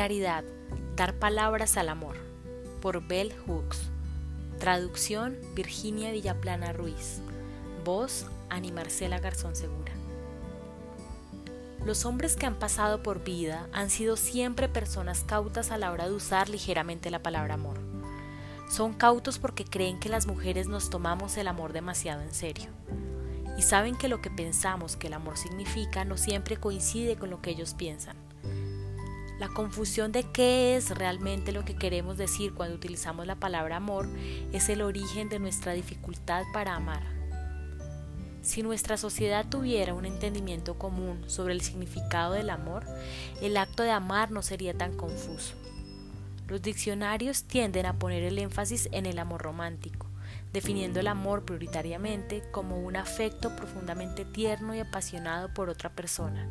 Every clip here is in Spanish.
Claridad, dar palabras al amor, por Bell Hooks. Traducción, Virginia Villaplana Ruiz. Voz, Ani Marcela Garzón Segura. Los hombres que han pasado por vida han sido siempre personas cautas a la hora de usar ligeramente la palabra amor. Son cautos porque creen que las mujeres nos tomamos el amor demasiado en serio. Y saben que lo que pensamos que el amor significa no siempre coincide con lo que ellos piensan. La confusión de qué es realmente lo que queremos decir cuando utilizamos la palabra amor es el origen de nuestra dificultad para amar. Si nuestra sociedad tuviera un entendimiento común sobre el significado del amor, el acto de amar no sería tan confuso. Los diccionarios tienden a poner el énfasis en el amor romántico, definiendo el amor prioritariamente como un afecto profundamente tierno y apasionado por otra persona,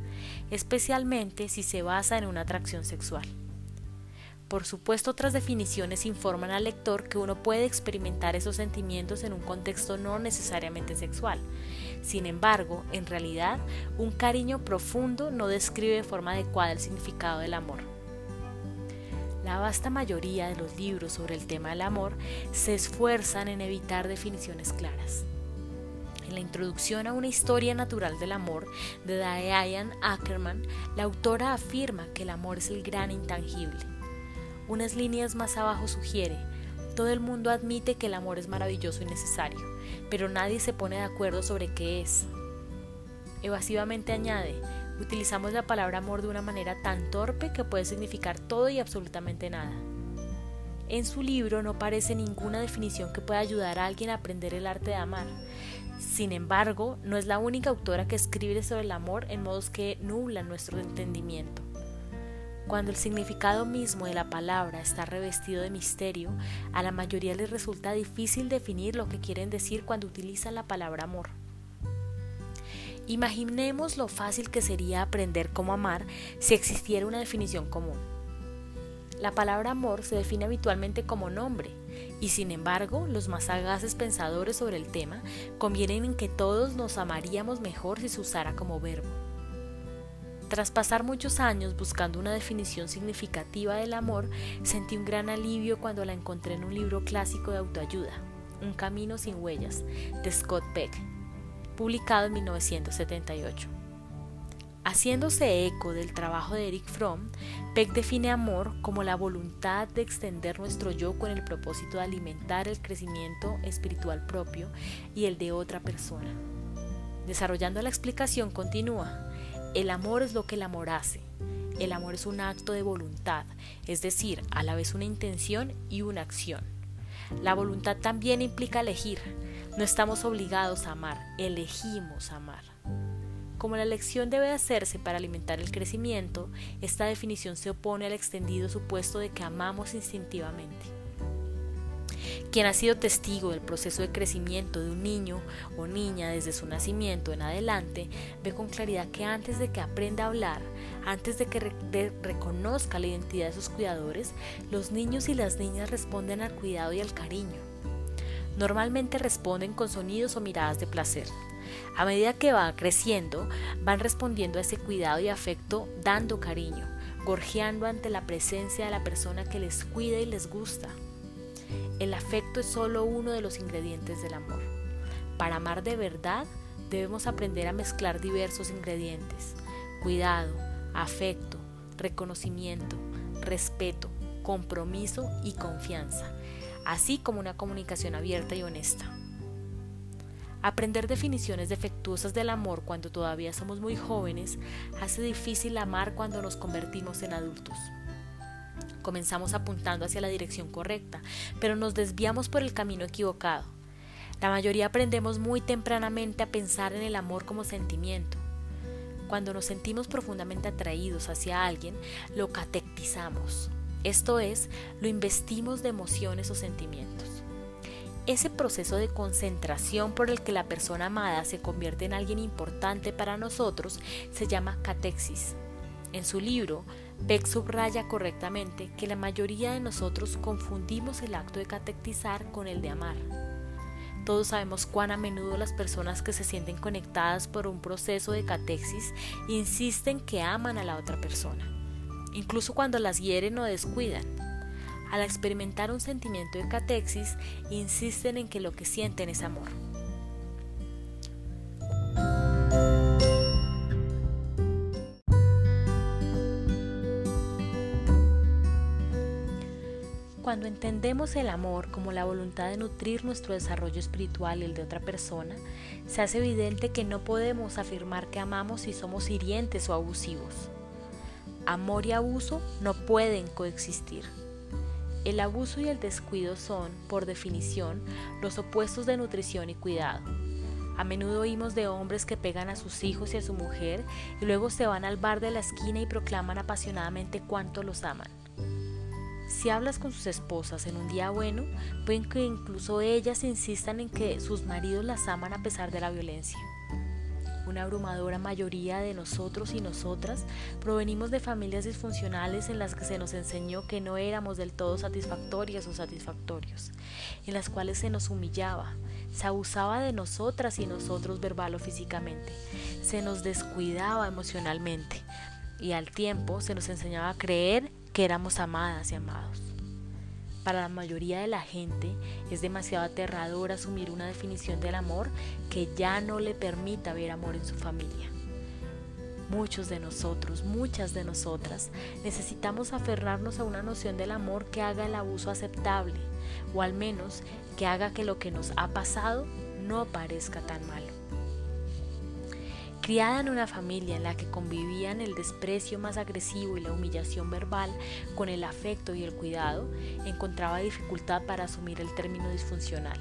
especialmente si se basa en una atracción sexual. Por supuesto, otras definiciones informan al lector que uno puede experimentar esos sentimientos en un contexto no necesariamente sexual. Sin embargo, en realidad, un cariño profundo no describe de forma adecuada el significado del amor. La vasta mayoría de los libros sobre el tema del amor se esfuerzan en evitar definiciones claras. En la introducción a una historia natural del amor de Diane Ackerman, la autora afirma que el amor es el gran intangible unas líneas más abajo sugiere, todo el mundo admite que el amor es maravilloso y necesario, pero nadie se pone de acuerdo sobre qué es. Evasivamente añade, utilizamos la palabra amor de una manera tan torpe que puede significar todo y absolutamente nada. En su libro no aparece ninguna definición que pueda ayudar a alguien a aprender el arte de amar. Sin embargo, no es la única autora que escribe sobre el amor en modos que nublan nuestro entendimiento. Cuando el significado mismo de la palabra está revestido de misterio, a la mayoría les resulta difícil definir lo que quieren decir cuando utilizan la palabra amor. Imaginemos lo fácil que sería aprender cómo amar si existiera una definición común. La palabra amor se define habitualmente como nombre, y sin embargo los más sagaces pensadores sobre el tema convienen en que todos nos amaríamos mejor si se usara como verbo. Tras pasar muchos años buscando una definición significativa del amor, sentí un gran alivio cuando la encontré en un libro clásico de autoayuda, Un camino sin huellas, de Scott Peck, publicado en 1978. Haciéndose eco del trabajo de Eric Fromm, Peck define amor como la voluntad de extender nuestro yo con el propósito de alimentar el crecimiento espiritual propio y el de otra persona. Desarrollando la explicación continúa, el amor es lo que el amor hace. El amor es un acto de voluntad, es decir, a la vez una intención y una acción. La voluntad también implica elegir. No estamos obligados a amar, elegimos amar. Como la elección debe hacerse para alimentar el crecimiento, esta definición se opone al extendido supuesto de que amamos instintivamente. Quien ha sido testigo del proceso de crecimiento de un niño o niña desde su nacimiento en adelante ve con claridad que antes de que aprenda a hablar, antes de que reconozca la identidad de sus cuidadores, los niños y las niñas responden al cuidado y al cariño. Normalmente responden con sonidos o miradas de placer. A medida que van creciendo, van respondiendo a ese cuidado y afecto dando cariño, gorjeando ante la presencia de la persona que les cuida y les gusta. El afecto es solo uno de los ingredientes del amor. Para amar de verdad debemos aprender a mezclar diversos ingredientes. Cuidado, afecto, reconocimiento, respeto, compromiso y confianza, así como una comunicación abierta y honesta. Aprender definiciones defectuosas del amor cuando todavía somos muy jóvenes hace difícil amar cuando nos convertimos en adultos. Comenzamos apuntando hacia la dirección correcta, pero nos desviamos por el camino equivocado. La mayoría aprendemos muy tempranamente a pensar en el amor como sentimiento. Cuando nos sentimos profundamente atraídos hacia alguien, lo catectizamos, esto es, lo investimos de emociones o sentimientos. Ese proceso de concentración por el que la persona amada se convierte en alguien importante para nosotros se llama catexis. En su libro, Beck subraya correctamente que la mayoría de nosotros confundimos el acto de catectizar con el de amar. Todos sabemos cuán a menudo las personas que se sienten conectadas por un proceso de catexis insisten que aman a la otra persona. Incluso cuando las hieren o descuidan. Al experimentar un sentimiento de catexis, insisten en que lo que sienten es amor. Cuando entendemos el amor como la voluntad de nutrir nuestro desarrollo espiritual y el de otra persona, se hace evidente que no podemos afirmar que amamos si somos hirientes o abusivos. Amor y abuso no pueden coexistir. El abuso y el descuido son, por definición, los opuestos de nutrición y cuidado. A menudo oímos de hombres que pegan a sus hijos y a su mujer y luego se van al bar de la esquina y proclaman apasionadamente cuánto los aman. Si hablas con sus esposas en un día bueno, pueden que incluso ellas insistan en que sus maridos las aman a pesar de la violencia. Una abrumadora mayoría de nosotros y nosotras provenimos de familias disfuncionales en las que se nos enseñó que no éramos del todo satisfactorias o satisfactorios, en las cuales se nos humillaba, se abusaba de nosotras y nosotros verbal o físicamente, se nos descuidaba emocionalmente y al tiempo se nos enseñaba a creer que éramos amadas y amados. Para la mayoría de la gente es demasiado aterrador asumir una definición del amor que ya no le permita ver amor en su familia. Muchos de nosotros, muchas de nosotras, necesitamos aferrarnos a una noción del amor que haga el abuso aceptable, o al menos que haga que lo que nos ha pasado no parezca tan malo. Criada en una familia en la que convivían el desprecio más agresivo y la humillación verbal con el afecto y el cuidado, encontraba dificultad para asumir el término disfuncional.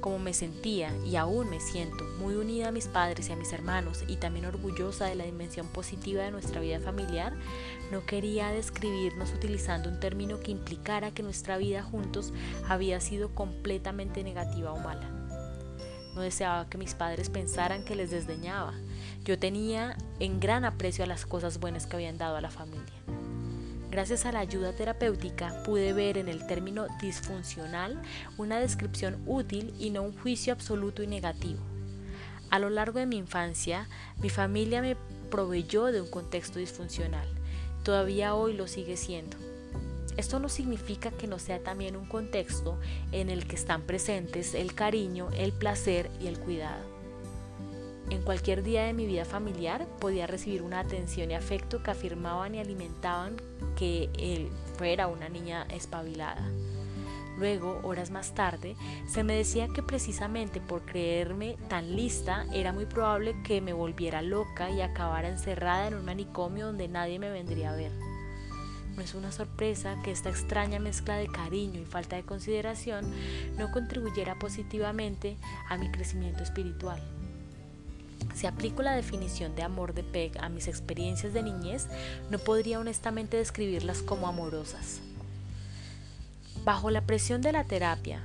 Como me sentía y aún me siento muy unida a mis padres y a mis hermanos y también orgullosa de la dimensión positiva de nuestra vida familiar, no quería describirnos utilizando un término que implicara que nuestra vida juntos había sido completamente negativa o mala. No deseaba que mis padres pensaran que les desdeñaba. Yo tenía en gran aprecio a las cosas buenas que habían dado a la familia. Gracias a la ayuda terapéutica pude ver en el término disfuncional una descripción útil y no un juicio absoluto y negativo. A lo largo de mi infancia, mi familia me proveyó de un contexto disfuncional. Todavía hoy lo sigue siendo. Esto no significa que no sea también un contexto en el que están presentes el cariño, el placer y el cuidado. En cualquier día de mi vida familiar podía recibir una atención y afecto que afirmaban y alimentaban que él fuera una niña espabilada. Luego, horas más tarde, se me decía que precisamente por creerme tan lista era muy probable que me volviera loca y acabara encerrada en un manicomio donde nadie me vendría a ver. No es una sorpresa que esta extraña mezcla de cariño y falta de consideración no contribuyera positivamente a mi crecimiento espiritual. Si aplico la definición de amor de Peg a mis experiencias de niñez, no podría honestamente describirlas como amorosas. Bajo la presión de la terapia,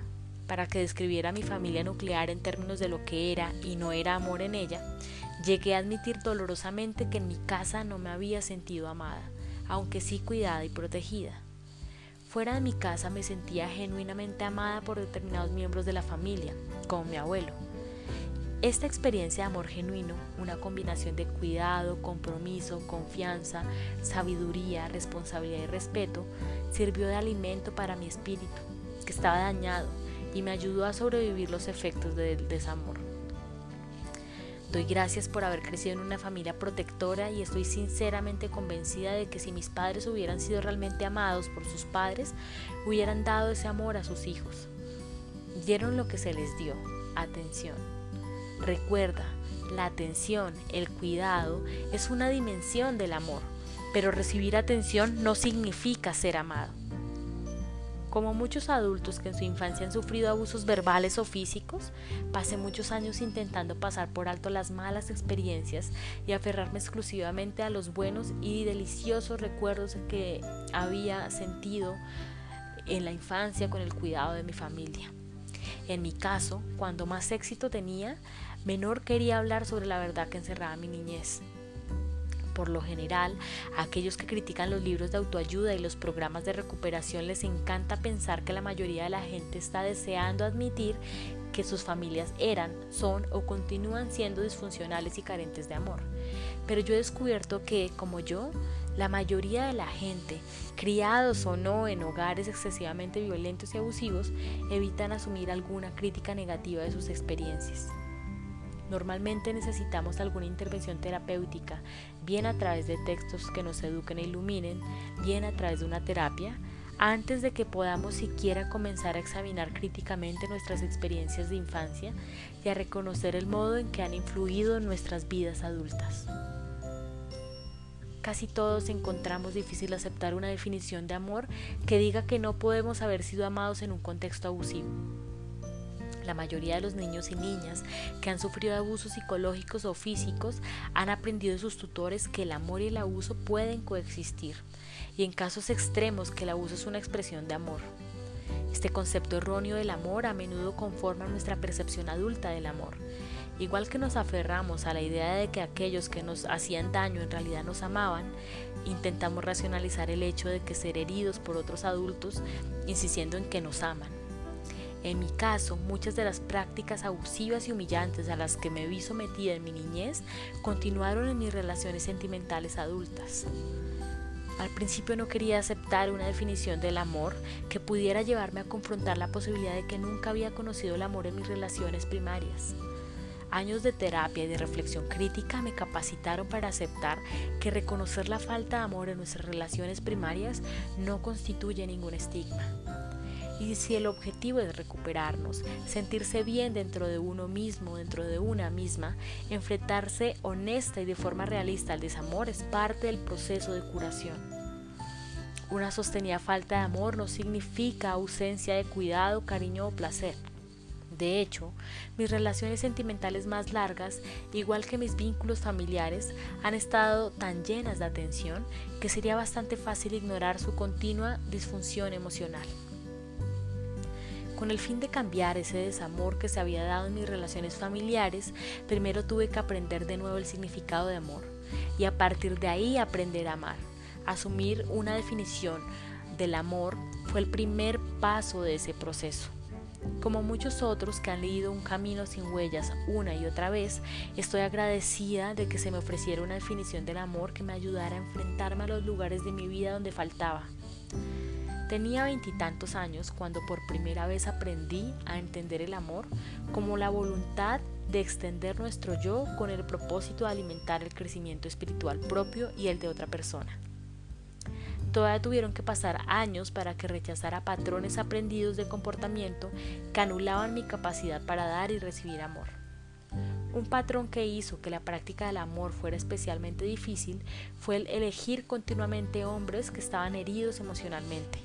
para que describiera mi familia nuclear en términos de lo que era y no era amor en ella, llegué a admitir dolorosamente que en mi casa no me había sentido amada aunque sí cuidada y protegida. Fuera de mi casa me sentía genuinamente amada por determinados miembros de la familia, como mi abuelo. Esta experiencia de amor genuino, una combinación de cuidado, compromiso, confianza, sabiduría, responsabilidad y respeto, sirvió de alimento para mi espíritu, que estaba dañado, y me ayudó a sobrevivir los efectos del desamor. Doy gracias por haber crecido en una familia protectora y estoy sinceramente convencida de que si mis padres hubieran sido realmente amados por sus padres, hubieran dado ese amor a sus hijos. Dieron lo que se les dio, atención. Recuerda, la atención, el cuidado, es una dimensión del amor, pero recibir atención no significa ser amado. Como muchos adultos que en su infancia han sufrido abusos verbales o físicos, pasé muchos años intentando pasar por alto las malas experiencias y aferrarme exclusivamente a los buenos y deliciosos recuerdos que había sentido en la infancia con el cuidado de mi familia. En mi caso, cuando más éxito tenía, menor quería hablar sobre la verdad que encerraba mi niñez. Por lo general, a aquellos que critican los libros de autoayuda y los programas de recuperación les encanta pensar que la mayoría de la gente está deseando admitir que sus familias eran, son o continúan siendo disfuncionales y carentes de amor. pero yo he descubierto que, como yo, la mayoría de la gente, criados o no en hogares excesivamente violentos y abusivos, evitan asumir alguna crítica negativa de sus experiencias. Normalmente necesitamos alguna intervención terapéutica, bien a través de textos que nos eduquen e iluminen, bien a través de una terapia, antes de que podamos siquiera comenzar a examinar críticamente nuestras experiencias de infancia y a reconocer el modo en que han influido en nuestras vidas adultas. Casi todos encontramos difícil aceptar una definición de amor que diga que no podemos haber sido amados en un contexto abusivo. La mayoría de los niños y niñas que han sufrido abusos psicológicos o físicos han aprendido de sus tutores que el amor y el abuso pueden coexistir y en casos extremos que el abuso es una expresión de amor. Este concepto erróneo del amor a menudo conforma nuestra percepción adulta del amor Igual que nos aferramos a la idea de que aquellos que nos hacían daño en realidad nos amaban, intentamos racionalizar el hecho de que ser heridos por otros adultos insistiendo en que nos aman. En mi caso, muchas de las prácticas abusivas y humillantes a las que me vi sometida en mi niñez continuaron en mis relaciones sentimentales adultas. Al principio no quería aceptar una definición del amor que pudiera llevarme a confrontar la posibilidad de que nunca había conocido el amor en mis relaciones primarias. Años de terapia y de reflexión crítica me capacitaron para aceptar que reconocer la falta de amor en nuestras relaciones primarias no constituye ningún estigma. Y si el objetivo es recuperarnos, sentirse bien dentro de uno mismo, dentro de una misma, enfrentarse honesta y de forma realista al desamor es parte del proceso de curación. Una sostenida falta de amor no significa ausencia de cuidado, cariño o placer. De hecho, mis relaciones sentimentales más largas, igual que mis vínculos familiares, han estado tan llenas de atención que sería bastante fácil ignorar su continua disfunción emocional. Con el fin de cambiar ese desamor que se había dado en mis relaciones familiares, primero tuve que aprender de nuevo el significado de amor y a partir de ahí aprender a amar. Asumir una definición del amor fue el primer paso de ese proceso. Como muchos otros que han leído Un Camino sin Huellas una y otra vez, estoy agradecida de que se me ofreciera una definición del amor que me ayudara a enfrentarme a los lugares de mi vida donde faltaba. Tenía veintitantos años cuando por primera vez aprendí a entender el amor como la voluntad de extender nuestro yo con el propósito de alimentar el crecimiento espiritual propio y el de otra persona. Todavía tuvieron que pasar años para que rechazara patrones aprendidos de comportamiento que anulaban mi capacidad para dar y recibir amor. Un patrón que hizo que la práctica del amor fuera especialmente difícil fue el elegir continuamente hombres que estaban heridos emocionalmente,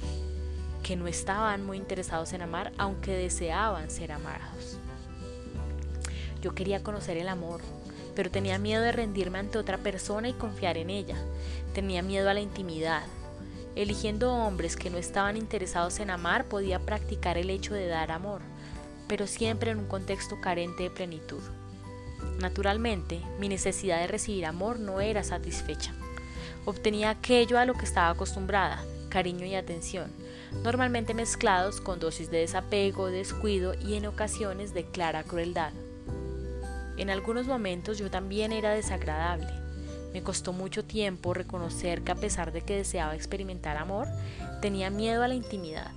que no estaban muy interesados en amar aunque deseaban ser amados. Yo quería conocer el amor, pero tenía miedo de rendirme ante otra persona y confiar en ella. Tenía miedo a la intimidad, Eligiendo hombres que no estaban interesados en amar, podía practicar el hecho de dar amor, pero siempre en un contexto carente de plenitud. Naturalmente, mi necesidad de recibir amor no era satisfecha. Obtenía aquello a lo que estaba acostumbrada, cariño y atención, normalmente mezclados con dosis de desapego, descuido y en ocasiones de clara crueldad. En algunos momentos yo también era desagradable, me costó mucho tiempo reconocer que a pesar de que deseaba experimentar amor, tenía miedo a la intimidad.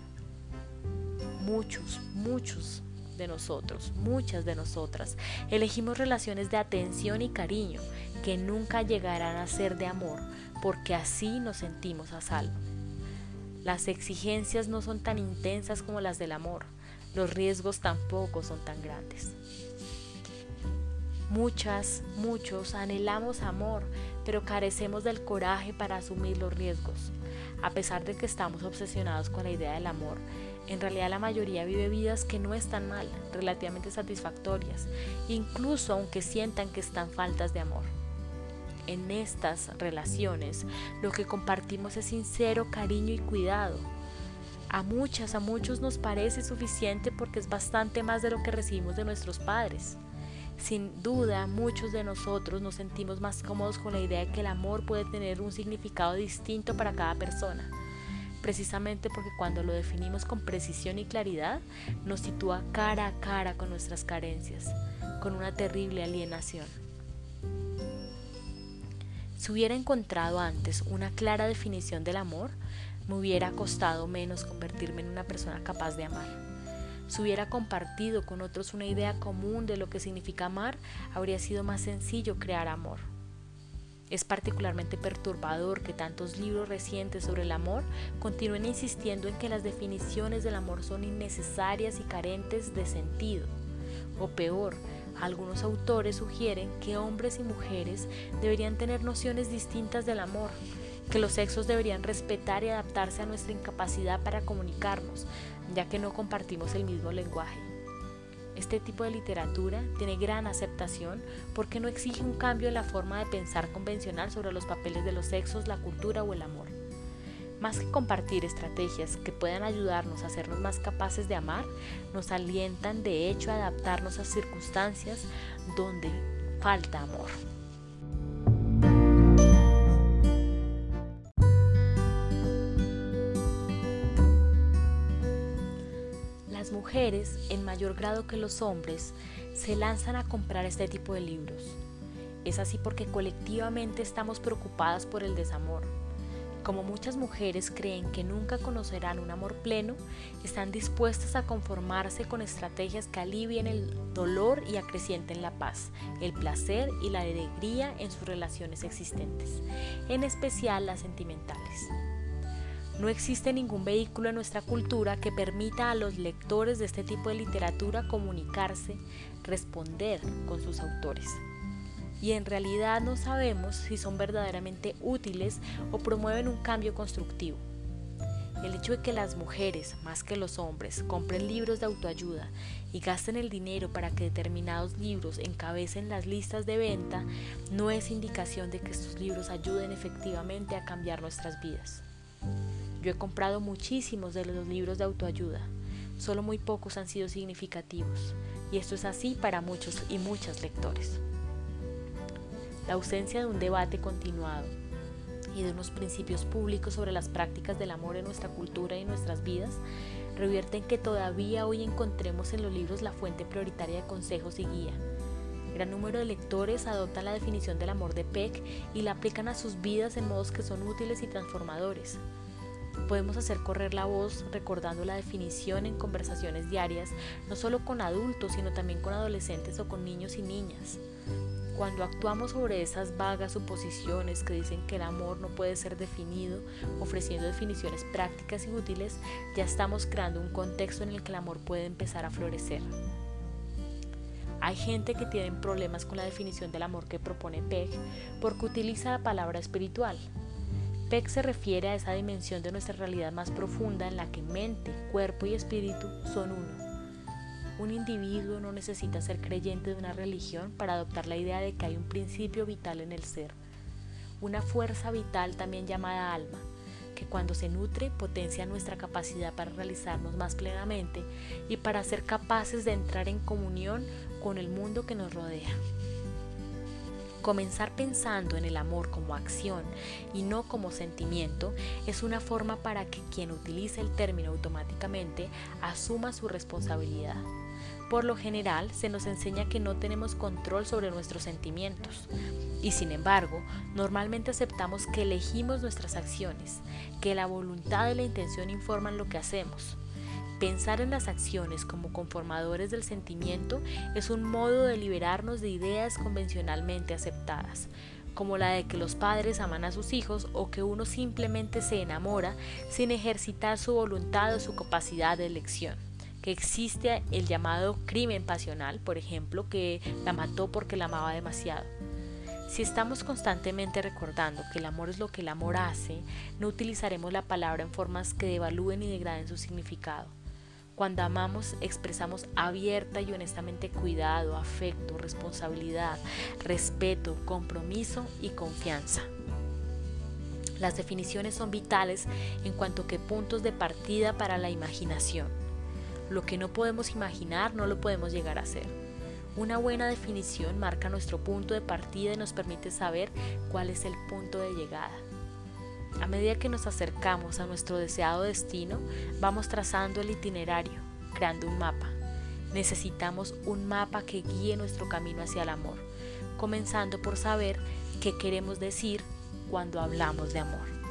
Muchos, muchos de nosotros, muchas de nosotras, elegimos relaciones de atención y cariño que nunca llegarán a ser de amor, porque así nos sentimos a salvo. Las exigencias no son tan intensas como las del amor, los riesgos tampoco son tan grandes. Muchas, muchos anhelamos amor, pero carecemos del coraje para asumir los riesgos. A pesar de que estamos obsesionados con la idea del amor, en realidad la mayoría vive vidas que no están mal, relativamente satisfactorias, incluso aunque sientan que están faltas de amor. En estas relaciones lo que compartimos es sincero cariño y cuidado. A muchas, a muchos nos parece suficiente porque es bastante más de lo que recibimos de nuestros padres. Sin duda, muchos de nosotros nos sentimos más cómodos con la idea de que el amor puede tener un significado distinto para cada persona, precisamente porque cuando lo definimos con precisión y claridad, nos sitúa cara a cara con nuestras carencias, con una terrible alienación. Si hubiera encontrado antes una clara definición del amor, me hubiera costado menos convertirme en una persona capaz de amar. Si hubiera compartido con otros una idea común de lo que significa amar, habría sido más sencillo crear amor. Es particularmente perturbador que tantos libros recientes sobre el amor continúen insistiendo en que las definiciones del amor son innecesarias y carentes de sentido. O peor, algunos autores sugieren que hombres y mujeres deberían tener nociones distintas del amor, que los sexos deberían respetar y adaptarse a nuestra incapacidad para comunicarnos, ya que no compartimos el mismo lenguaje. Este tipo de literatura tiene gran aceptación porque no exige un cambio en la forma de pensar convencional sobre los papeles de los sexos, la cultura o el amor. Más que compartir estrategias que puedan ayudarnos a hacernos más capaces de amar, nos alientan de hecho a adaptarnos a circunstancias donde falta amor. En mayor grado que los hombres, se lanzan a comprar este tipo de libros. Es así porque colectivamente estamos preocupadas por el desamor. Como muchas mujeres creen que nunca conocerán un amor pleno, están dispuestas a conformarse con estrategias que alivien el dolor y acrecienten la paz, el placer y la alegría en sus relaciones existentes, en especial las sentimentales. No existe ningún vehículo en nuestra cultura que permita a los lectores de este tipo de literatura comunicarse, responder con sus autores. Y en realidad no sabemos si son verdaderamente útiles o promueven un cambio constructivo. El hecho de que las mujeres, más que los hombres, compren libros de autoayuda y gasten el dinero para que determinados libros encabecen las listas de venta no es indicación de que estos libros ayuden efectivamente a cambiar nuestras vidas. Yo he comprado muchísimos de los libros de autoayuda, solo muy pocos han sido significativos, y esto es así para muchos y muchas lectores. La ausencia de un debate continuado y de unos principios públicos sobre las prácticas del amor en nuestra cultura y nuestras vidas revierte en que todavía hoy encontremos en los libros la fuente prioritaria de consejos y guía. Gran número de lectores adoptan la definición del amor de Peck y la aplican a sus vidas en modos que son útiles y transformadores. Podemos hacer correr la voz recordando la definición en conversaciones diarias, no solo con adultos, sino también con adolescentes o con niños y niñas. Cuando actuamos sobre esas vagas suposiciones que dicen que el amor no puede ser definido, ofreciendo definiciones prácticas y útiles, ya estamos creando un contexto en el que el amor puede empezar a florecer. Hay gente que tiene problemas con la definición del amor que propone Peg porque utiliza la palabra espiritual, Peck se refiere a esa dimensión de nuestra realidad más profunda en la que mente, cuerpo y espíritu son uno. Un individuo no necesita ser creyente de una religión para adoptar la idea de que hay un principio vital en el ser, una fuerza vital también llamada alma, que cuando se nutre potencia nuestra capacidad para realizarnos más plenamente y para ser capaces de entrar en comunión con el mundo que nos rodea. Comenzar pensando en el amor como acción y no como sentimiento es una forma para que quien utilice el término automáticamente asuma su responsabilidad. Por lo general se nos enseña que no tenemos control sobre nuestros sentimientos y sin embargo normalmente aceptamos que elegimos nuestras acciones, que la voluntad y la intención informan lo que hacemos. Pensar en las acciones como conformadores del sentimiento es un modo de liberarnos de ideas convencionalmente aceptadas, como la de que los padres aman a sus hijos o que uno simplemente se enamora sin ejercitar su voluntad o su capacidad de elección que existe el llamado crimen pasional, por ejemplo, que la mató porque la amaba demasiado. Si estamos constantemente recordando que el amor es lo que el amor hace, no utilizaremos la palabra en formas que devalúen y degraden su significado. Cuando amamos expresamos abierta y honestamente cuidado, afecto, responsabilidad, respeto, compromiso y confianza. Las definiciones son vitales en cuanto que puntos de partida para la imaginación. Lo que no podemos imaginar no lo podemos llegar a ser. Una buena definición marca nuestro punto de partida y nos permite saber cuál es el punto de llegada. A medida que nos acercamos a nuestro deseado destino, vamos trazando el itinerario, creando un mapa. Necesitamos un mapa que guíe nuestro camino hacia el amor, comenzando por saber qué queremos decir cuando hablamos de amor.